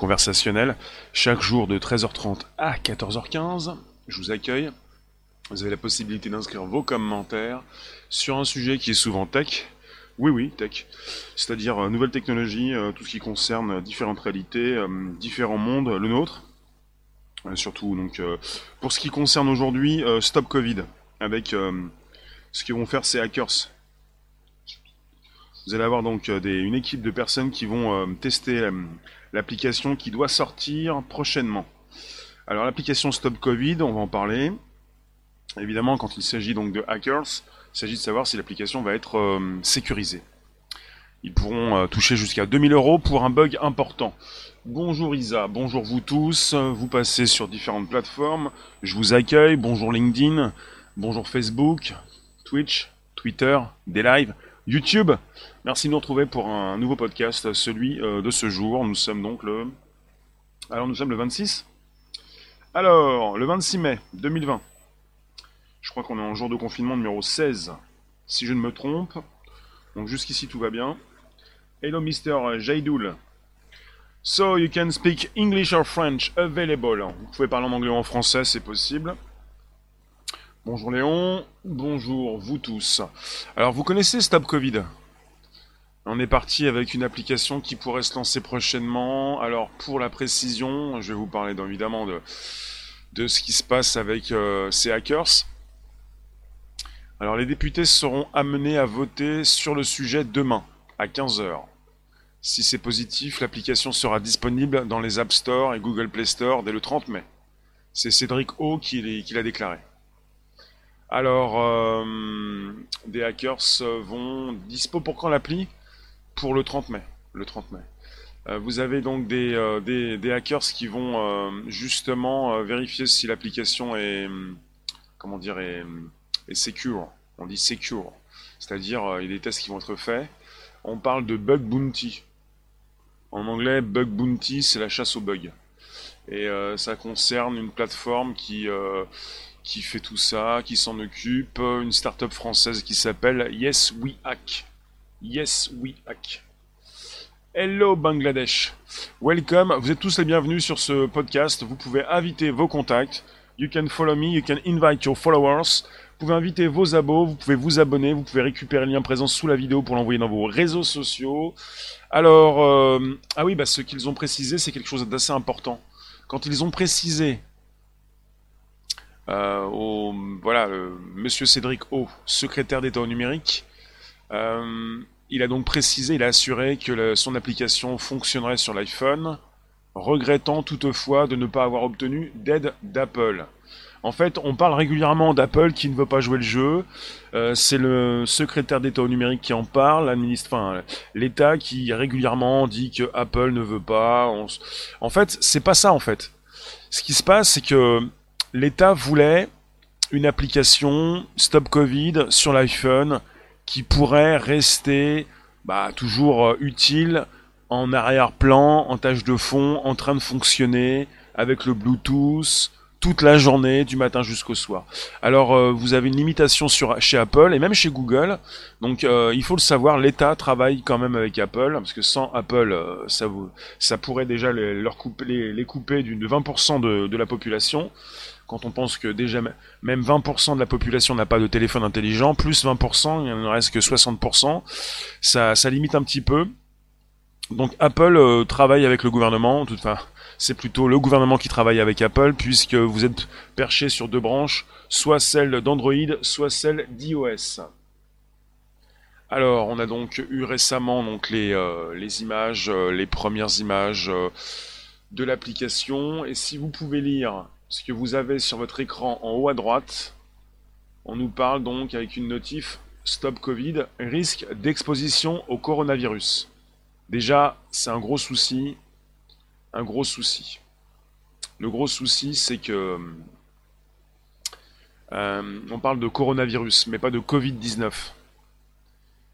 conversationnel chaque jour de 13h30 à 14h15. Je vous accueille. Vous avez la possibilité d'inscrire vos commentaires sur un sujet qui est souvent tech. Oui, oui, tech. C'est-à-dire euh, nouvelles technologies, euh, tout ce qui concerne différentes réalités, euh, différents mondes, le nôtre. surtout, donc, pour ce qui concerne aujourd'hui, Stop Covid, avec ce qu'ils vont faire ces hackers. Vous allez avoir donc une équipe de personnes qui vont tester l'application qui doit sortir prochainement. Alors l'application Stop Covid, on va en parler. Évidemment, quand il s'agit donc de hackers, il s'agit de savoir si l'application va être euh, sécurisée. Ils pourront euh, toucher jusqu'à 2000 euros pour un bug important. Bonjour Isa, bonjour vous tous, vous passez sur différentes plateformes, je vous accueille, bonjour LinkedIn, bonjour Facebook, Twitch, Twitter, des lives, YouTube. Merci de nous retrouver pour un nouveau podcast, celui euh, de ce jour. Nous sommes donc le... Alors nous sommes le 26 Alors, le 26 mai 2020. Je crois qu'on est en jour de confinement numéro 16, si je ne me trompe. Donc jusqu'ici tout va bien. Hello Mr. Jaidoul. So you can speak English or French available. Vous pouvez parler en anglais ou en français, c'est possible. Bonjour Léon, bonjour vous tous. Alors vous connaissez Stop Covid? On est parti avec une application qui pourrait se lancer prochainement. Alors pour la précision, je vais vous parler évidemment de, de ce qui se passe avec euh, ces hackers. Alors les députés seront amenés à voter sur le sujet demain, à 15h. Si c'est positif, l'application sera disponible dans les App Store et Google Play Store dès le 30 mai. C'est Cédric O qui l'a déclaré. Alors, euh, des hackers vont dispo pour quand l'appli? Pour le 30 mai. Le 30 mai. Euh, vous avez donc des, euh, hackers qui vont justement vérifier si l'application est comment dire est, est secure. On dit secure, c'est-à-dire il y a des tests qui vont être faits. On parle de bug bounty. En anglais, bug bounty, c'est la chasse aux bugs. Et ça concerne une plateforme qui qui fait tout ça, qui s'en occupe, une start-up française qui s'appelle Yes We Hack. Yes We Hack. Hello Bangladesh. Welcome. Vous êtes tous les bienvenus sur ce podcast. Vous pouvez inviter vos contacts. You can follow me, you can invite your followers. Vous pouvez inviter vos abos, vous pouvez vous abonner, vous pouvez récupérer le lien présent sous la vidéo pour l'envoyer dans vos réseaux sociaux. Alors, euh, ah oui, bah, ce qu'ils ont précisé, c'est quelque chose d'assez important. Quand ils ont précisé euh, au voilà, Monsieur Cédric O, secrétaire d'État au numérique. Euh, il a donc précisé, il a assuré que son application fonctionnerait sur l'iPhone, regrettant toutefois de ne pas avoir obtenu d'aide d'Apple. En fait, on parle régulièrement d'Apple qui ne veut pas jouer le jeu. Euh, c'est le secrétaire d'État au numérique qui en parle, enfin, l'État qui régulièrement dit que Apple ne veut pas. En fait, c'est pas ça en fait. Ce qui se passe, c'est que l'État voulait une application Stop Covid sur l'iPhone qui pourrait rester bah, toujours euh, utile en arrière-plan, en tâche de fond, en train de fonctionner avec le Bluetooth toute la journée, du matin jusqu'au soir. Alors euh, vous avez une limitation chez Apple et même chez Google. Donc euh, il faut le savoir, l'État travaille quand même avec Apple parce que sans Apple, ça, pourrait déjà les, couper, d'une 20% de, de la population quand on pense que déjà même 20% de la population n'a pas de téléphone intelligent, plus 20%, il ne reste que 60%, ça, ça limite un petit peu. Donc Apple euh, travaille avec le gouvernement, enfin, c'est plutôt le gouvernement qui travaille avec Apple, puisque vous êtes perché sur deux branches, soit celle d'Android, soit celle d'iOS. Alors, on a donc eu récemment donc les, euh, images, euh, les premières images de l'application, et si vous pouvez lire ce que vous avez sur votre écran en haut à droite, on nous parle donc avec une notif Stop Covid, risque d'exposition au coronavirus. Déjà, c'est un gros souci. Un gros souci. Le gros souci, c'est que euh, on parle de coronavirus, mais pas de Covid-19.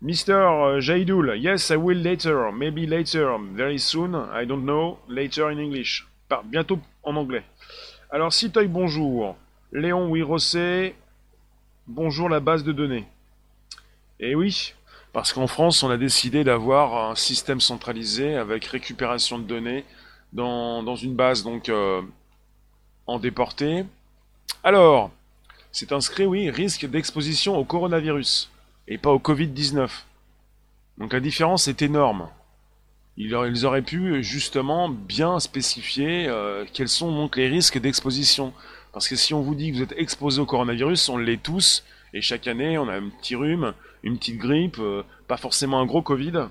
Mr. Jaidoul, yes, I will later, maybe later, very soon, I don't know, later in English. bientôt en anglais. Alors, Citoy, bonjour. Léon Wirosé, bonjour la base de données. Eh oui, parce qu'en France, on a décidé d'avoir un système centralisé avec récupération de données dans, une base donc en déporté. Alors, c'est inscrit, oui, risque d'exposition au coronavirus et pas au Covid-19. Donc la différence est énorme. Ils auraient pu justement bien spécifier euh, quels sont donc les risques d'exposition. Parce que si on vous dit que vous êtes exposé au coronavirus, on l'est tous, et chaque année on a un petit rhume, une petite grippe, euh, pas forcément un gros Covid.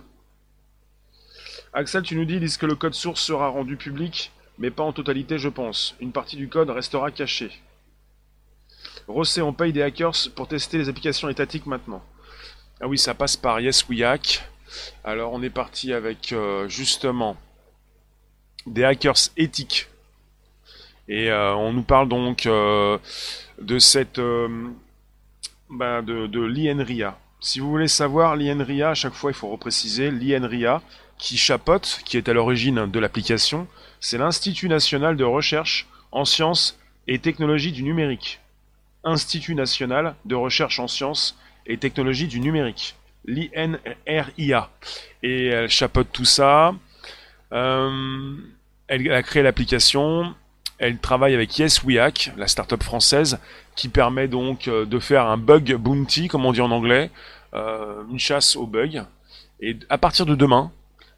Axel, tu nous dis, que le code source sera rendu public, mais pas en totalité je pense. Une partie du code restera cachée. Rossé, on paye des hackers pour tester les applications étatiques maintenant. Ah oui, ça passe par Yes We Hack. Alors on est parti avec euh, justement des hackers éthiques. Et euh, on nous parle donc euh, de cette de, de l'INRIA. Si vous voulez savoir l'INRIA, à chaque fois il faut repréciser l'INRIA qui chapote, qui est à l'origine de l'application, c'est l'Institut national de recherche en sciences et technologies du numérique. Institut national de recherche en sciences et technologies du numérique, l'INRIA. Et elle chapeaute tout ça. Euh, elle a créé l'application. Elle travaille avec YesWeHack, la start-up française, qui permet donc euh, de faire un bug bounty, comme on dit en anglais, euh, une chasse aux bugs. Et à partir de demain,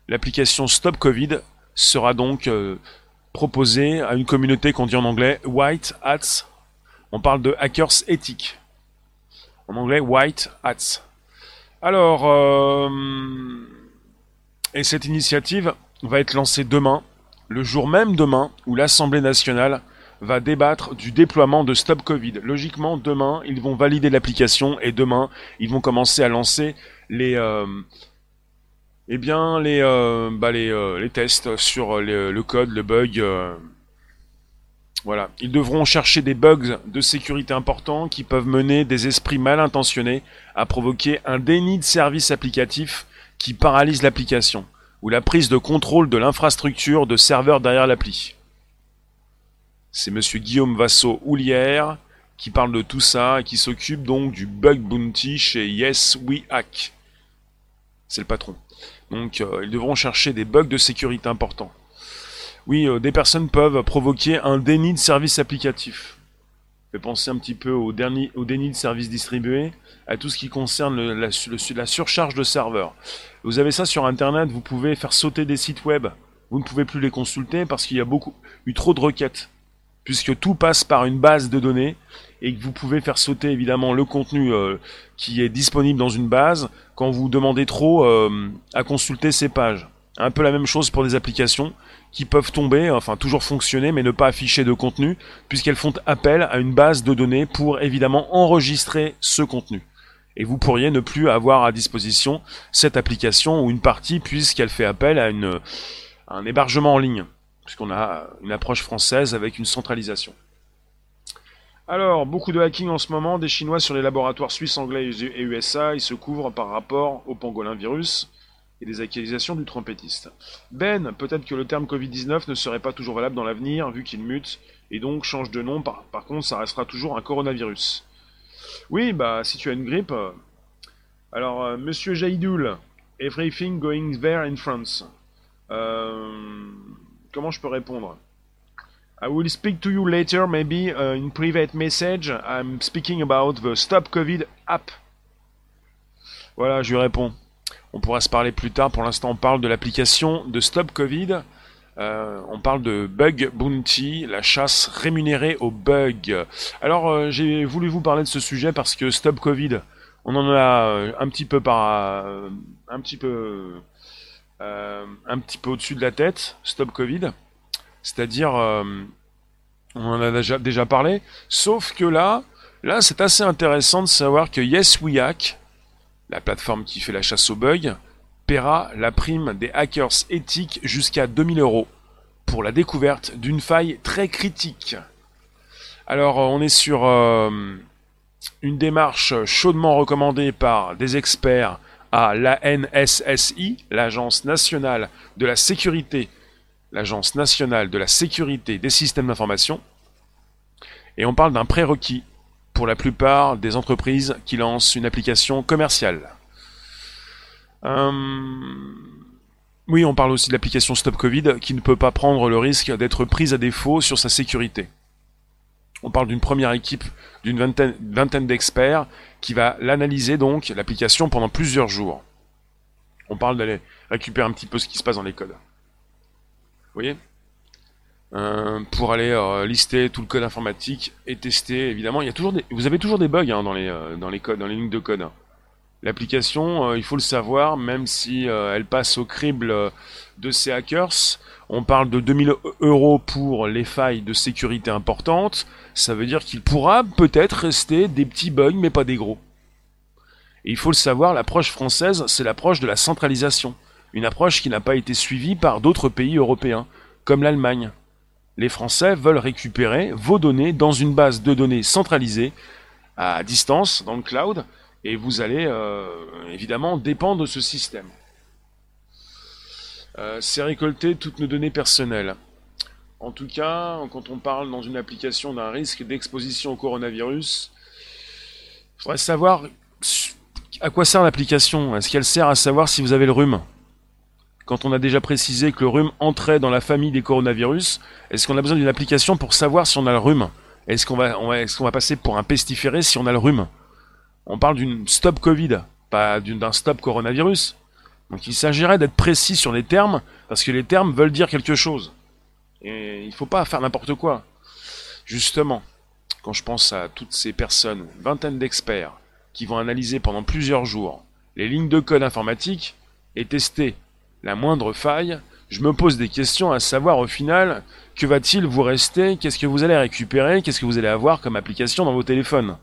l'application Stop Covid sera donc proposée à une communauté qu'on dit en anglais White Hats on parle de hackers éthiques. En anglais, white hats. Alors, euh, et cette initiative va être lancée demain, le jour même demain, où l'Assemblée nationale va débattre du déploiement de Stop Covid. Logiquement, demain, ils vont valider l'application et demain, ils vont commencer à lancer les, euh, eh bien, les, euh, bah, les, les, tests sur le code, le bug voilà. Ils devront chercher des bugs de sécurité importants qui peuvent mener des esprits mal intentionnés à provoquer un déni de service applicatif qui paralyse l'application ou la prise de contrôle de l'infrastructure de serveur derrière l'appli. C'est monsieur Guillaume Vassot-Houlière qui parle de tout ça et qui s'occupe donc du bug bounty chez Yes We Hack. C'est le patron. Donc euh, ils devront chercher des bugs de sécurité importants oui, euh, des personnes peuvent provoquer un déni de service applicatif. fait penser un petit peu au, déni, de service distribué, à tout ce qui concerne la, surcharge de serveurs. Vous avez ça sur Internet, vous pouvez faire sauter des sites web. Vous ne pouvez plus les consulter parce qu'il y a eu trop de requêtes. Puisque tout passe par une base de données et que vous pouvez faire sauter évidemment le contenu euh, qui est disponible dans une base quand vous demandez trop euh, à consulter ces pages. Un peu la même chose pour des applications qui peuvent tomber, enfin toujours fonctionner, mais ne pas afficher de contenu, puisqu'elles font appel à une base de données pour évidemment enregistrer ce contenu. Et vous pourriez ne plus avoir à disposition cette application ou une partie, puisqu'elle fait appel à, un hébergement en ligne, puisqu'on a une approche française avec une centralisation. Alors, beaucoup de hacking en ce moment, des Chinois sur les laboratoires suisses, anglais et USA, ils se couvrent par rapport au pangolin virus et des accusations du trompettiste. Ben, peut-être que le terme Covid-19 ne serait pas toujours valable dans l'avenir, vu qu'il mute, et donc change de nom, par, contre ça restera toujours un coronavirus. Oui, bah si tu as une grippe... Euh, alors, euh, Monsieur Jaidoul, everything going there in France. Euh, comment je peux répondre? I will speak to you later, maybe uh, in private message. I'm speaking about the Stop Covid app. Voilà, je lui réponds. On pourra se parler plus tard. Pour l'instant, on parle de l'application de Stop Covid. Euh, on parle de Bug Bounty, la chasse rémunérée aux bugs. Alors, euh, j'ai voulu vous parler de ce sujet parce que Stop Covid, on en a euh, un petit peu par, un petit peu, un petit peu au-dessus de la tête. Stop Covid, c'est-à-dire, on en a déjà, parlé. Sauf que là, là, c'est assez intéressant de savoir que Yes We Hack, la plateforme qui fait la chasse aux bugs paiera la prime des hackers éthiques jusqu'à 2000 euros pour la découverte d'une faille très critique. Alors euh, on est sur euh, une démarche chaudement recommandée par des experts à l'ANSSI, l'Agence nationale de la sécurité, l'Agence nationale de la sécurité des systèmes d'information. Et on parle d'un prérequis pour la plupart des entreprises qui lancent une application commerciale. Euh, Oui, on parle aussi de l'application Stop Covid qui ne peut pas prendre le risque d'être prise à défaut sur sa sécurité. On parle d'une première équipe d'une vingtaine, vingtaine d'experts qui va l'analyser donc, l'application, pendant plusieurs jours. On parle d'aller récupérer un petit peu ce qui se passe dans les codes. Vous voyez? Euh, Pour aller euh, lister tout le code informatique et tester, évidemment, il y a toujours des, vous avez toujours des bugs hein, dans, les, euh, dans les codes, dans les lignes de code. L'application, il faut le savoir, même si elle passe au crible de ces hackers, on parle de 2000 euros pour les failles de sécurité importantes, ça veut dire qu'il pourra peut-être rester des petits bugs, mais pas des gros. Et il faut le savoir, l'approche française, c'est l'approche de la centralisation. Une approche qui n'a pas été suivie par d'autres pays européens, comme l'Allemagne. Les Français veulent récupérer vos données dans une base de données centralisée, à distance, dans le cloud, et vous allez euh, évidemment dépendre de ce système. Euh, c'est récolter toutes nos données personnelles. En tout cas, quand on parle dans une application d'un risque d'exposition au coronavirus, il faudrait savoir à quoi sert l'application? Est-ce qu'elle sert à savoir si vous avez le rhume? Quand on a déjà précisé que le rhume entrait dans la famille des coronavirus, est-ce qu'on a besoin d'une application pour savoir si on a le rhume? Est-ce qu'on va, passer pour un pestiféré si on a le rhume? On parle d'une stop Covid, pas d'un stop coronavirus. Donc il s'agirait d'être précis sur les termes, parce que les termes veulent dire quelque chose. Et il ne faut pas faire n'importe quoi. Justement, quand je pense à toutes ces personnes, vingtaine d'experts, qui vont analyser pendant plusieurs jours les lignes de code informatique et tester la moindre faille, je me pose des questions à savoir au final, que va-t-il vous rester, qu'est-ce que vous allez récupérer, qu'est-ce que vous allez avoir comme application dans vos téléphones?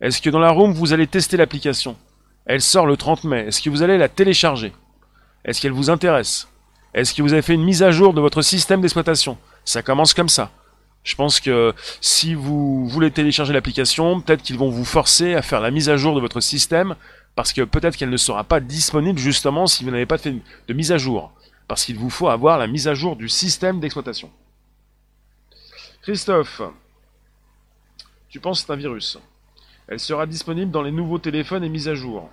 Est-ce que dans la room, vous allez tester l'application? Elle sort le 30 mai, est-ce que vous allez la télécharger? Est-ce qu'elle vous intéresse? Est-ce que vous avez fait une mise à jour de votre système d'exploitation? Ça commence comme ça. Je pense que si vous voulez télécharger l'application, peut-être qu'ils vont vous forcer à faire la mise à jour de votre système, parce que peut-être qu'elle ne sera pas disponible justement si vous n'avez pas fait de mise à jour. Parce qu'il vous faut avoir la mise à jour du système d'exploitation. Christophe, tu penses que c'est un virus. Elle sera disponible dans les nouveaux téléphones et mises à jour.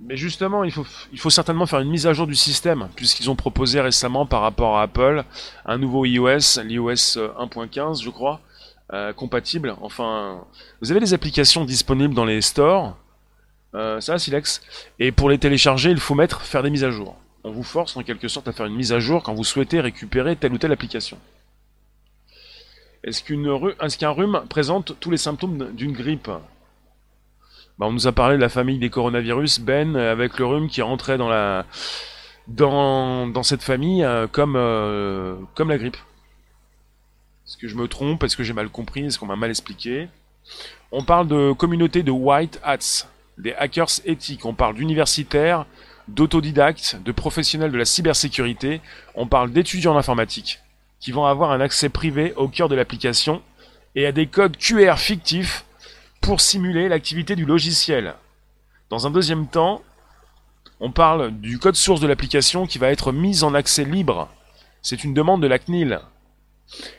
Mais justement, il faut, certainement faire une mise à jour du système, puisqu'ils ont proposé récemment par rapport à Apple un nouveau iOS, l'iOS 1.15 je crois, euh, compatible. Enfin, vous avez des applications disponibles dans les stores, euh, ça Silex, et pour les télécharger, il faut mettre faire des mises à jour. On vous force en quelque sorte à faire une mise à jour quand vous souhaitez récupérer telle ou telle application. Est-ce qu'un rhume présente tous les symptômes d'une grippe? Bah, on nous a parlé de la famille des coronavirus, Ben, avec le rhume qui rentrait dans la dans, cette famille euh, euh, comme la grippe. Est-ce que je me trompe? Est-ce que j'ai mal compris? Est-ce qu'on m'a mal expliqué? On parle de communauté de white hats, des hackers éthiques. On parle d'universitaires, d'autodidactes, de professionnels de la cybersécurité. On parle d'étudiants en informatique qui vont avoir un accès privé au cœur de l'application et à des codes QR fictifs pour simuler l'activité du logiciel. Dans un deuxième temps, on parle du code source de l'application qui va être mis en accès libre. C'est une demande de la CNIL.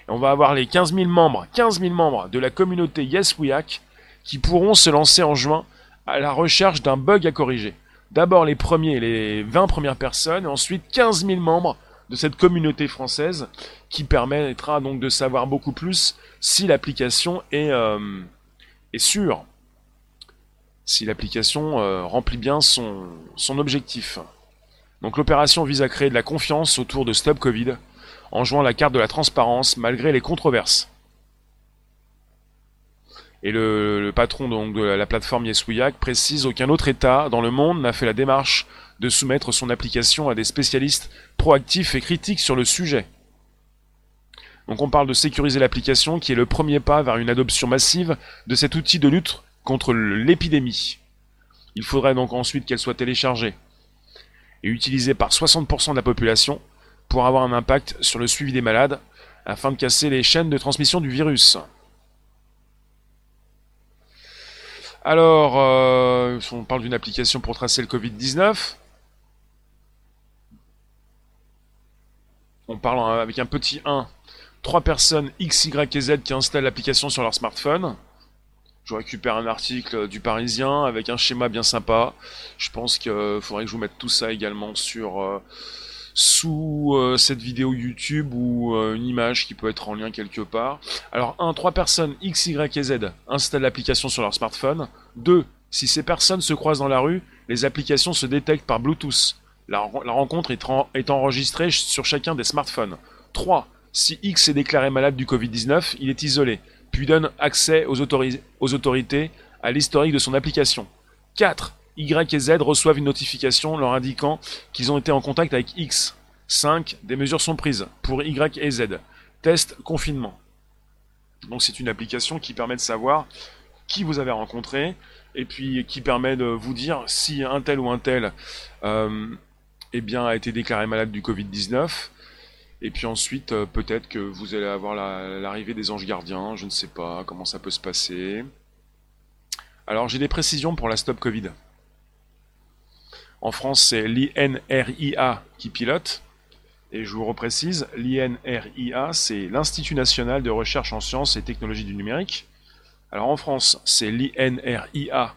on va avoir les 15 000 membres, 15 000 membres de la communauté YesWeHack qui pourront se lancer en juin à la recherche d'un bug à corriger. D'abord les premiers, les 20 premières personnes, et ensuite 15 000 membres de cette communauté française qui permettra donc de savoir beaucoup plus si l'application est, euh, est sûr si l'application euh, remplit bien son, son objectif. Donc l'opération vise à créer de la confiance autour de Stop Covid en jouant la carte de la transparence malgré les controverses. Et le, patron de la plateforme YesWeHack précise aucun autre État dans le monde n'a fait la démarche de soumettre son application à des spécialistes proactifs et critiques sur le sujet. Donc on parle de sécuriser l'application qui est le premier pas vers une adoption massive de cet outil de lutte contre l'épidémie. Il faudrait donc ensuite qu'elle soit téléchargée et utilisée par 60% de la population pour avoir un impact sur le suivi des malades afin de casser les chaînes de transmission du virus. Alors, euh, on parle d'une application pour tracer le Covid-19. On parle avec un petit 1 trois personnes X, Y et Z qui installent l'application sur leur smartphone. Je récupère un article du Parisien avec un schéma bien sympa. Je pense qu'il faudrait que je vous mette tout ça également sur euh, sous euh, cette vidéo YouTube ou euh, une image qui peut être en lien quelque part. Alors 1. Trois personnes X, Y et Z installent l'application sur leur smartphone. 2. Si ces personnes se croisent dans la rue, les applications se détectent par Bluetooth. La, rencontre est, enregistrée sur chacun des smartphones. 3. Si X est déclaré malade du Covid-19, il est isolé, puis donne accès aux, aux autorités à l'historique de son application. 4. Y et Z reçoivent une notification leur indiquant qu'ils ont été en contact avec X. 5. Des mesures sont prises pour Y et Z. Test confinement. Donc c'est une application qui permet de savoir qui vous avez rencontré et puis qui permet de vous dire si un tel ou un tel euh, eh a été déclaré malade du Covid-19. Et puis ensuite, euh, peut-être que vous allez avoir l'arrivée des anges gardiens, je ne sais pas comment ça peut se passer. Alors j'ai des précisions pour la Stop Covid. En France, c'est l'INRIA qui pilote. Et je vous reprécise, l'INRIA, c'est l'Institut national de recherche en sciences et technologies du numérique. Alors en France, c'est l'INRIA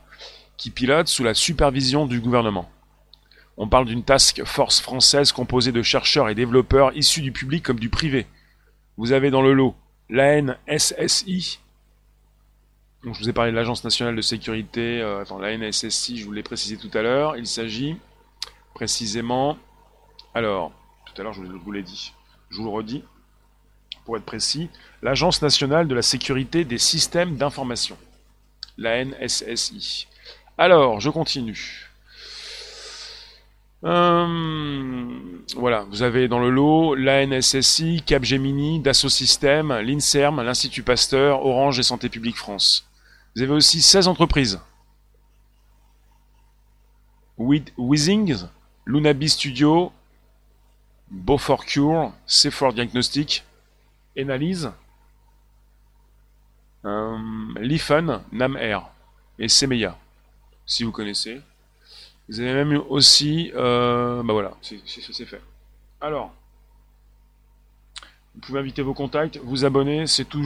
qui pilote sous la supervision du gouvernement. On parle d'une task force française composée de chercheurs et développeurs issus du public comme du privé. Vous avez dans le lot l'ANSSI, je vous ai parlé de l'Agence nationale de sécurité. Euh, la NSSI, je vous l'ai précisé tout à l'heure. Il s'agit précisément. Alors, tout à l'heure, je vous l'ai dit. Je vous le redis. Pour être précis, l'Agence nationale de la sécurité des systèmes d'information. La NSSI. Alors, je continue. Euh, voilà, vous avez dans le lot l'ANSSI, Capgemini, Dassault Systèmes, l'INSERM, l'Institut Pasteur, Orange et Santé publique France. Vous avez aussi 16 entreprises. Weezing, Lunabi Studio, Beaufort Cure, C4 Diagnostic, Analyse, euh, Lifen, Nam Air et Semeya, si vous connaissez. Vous avez même aussi, euh, bah voilà, c'est fait. Alors, vous pouvez inviter vos contacts, vous abonner, c'est tout.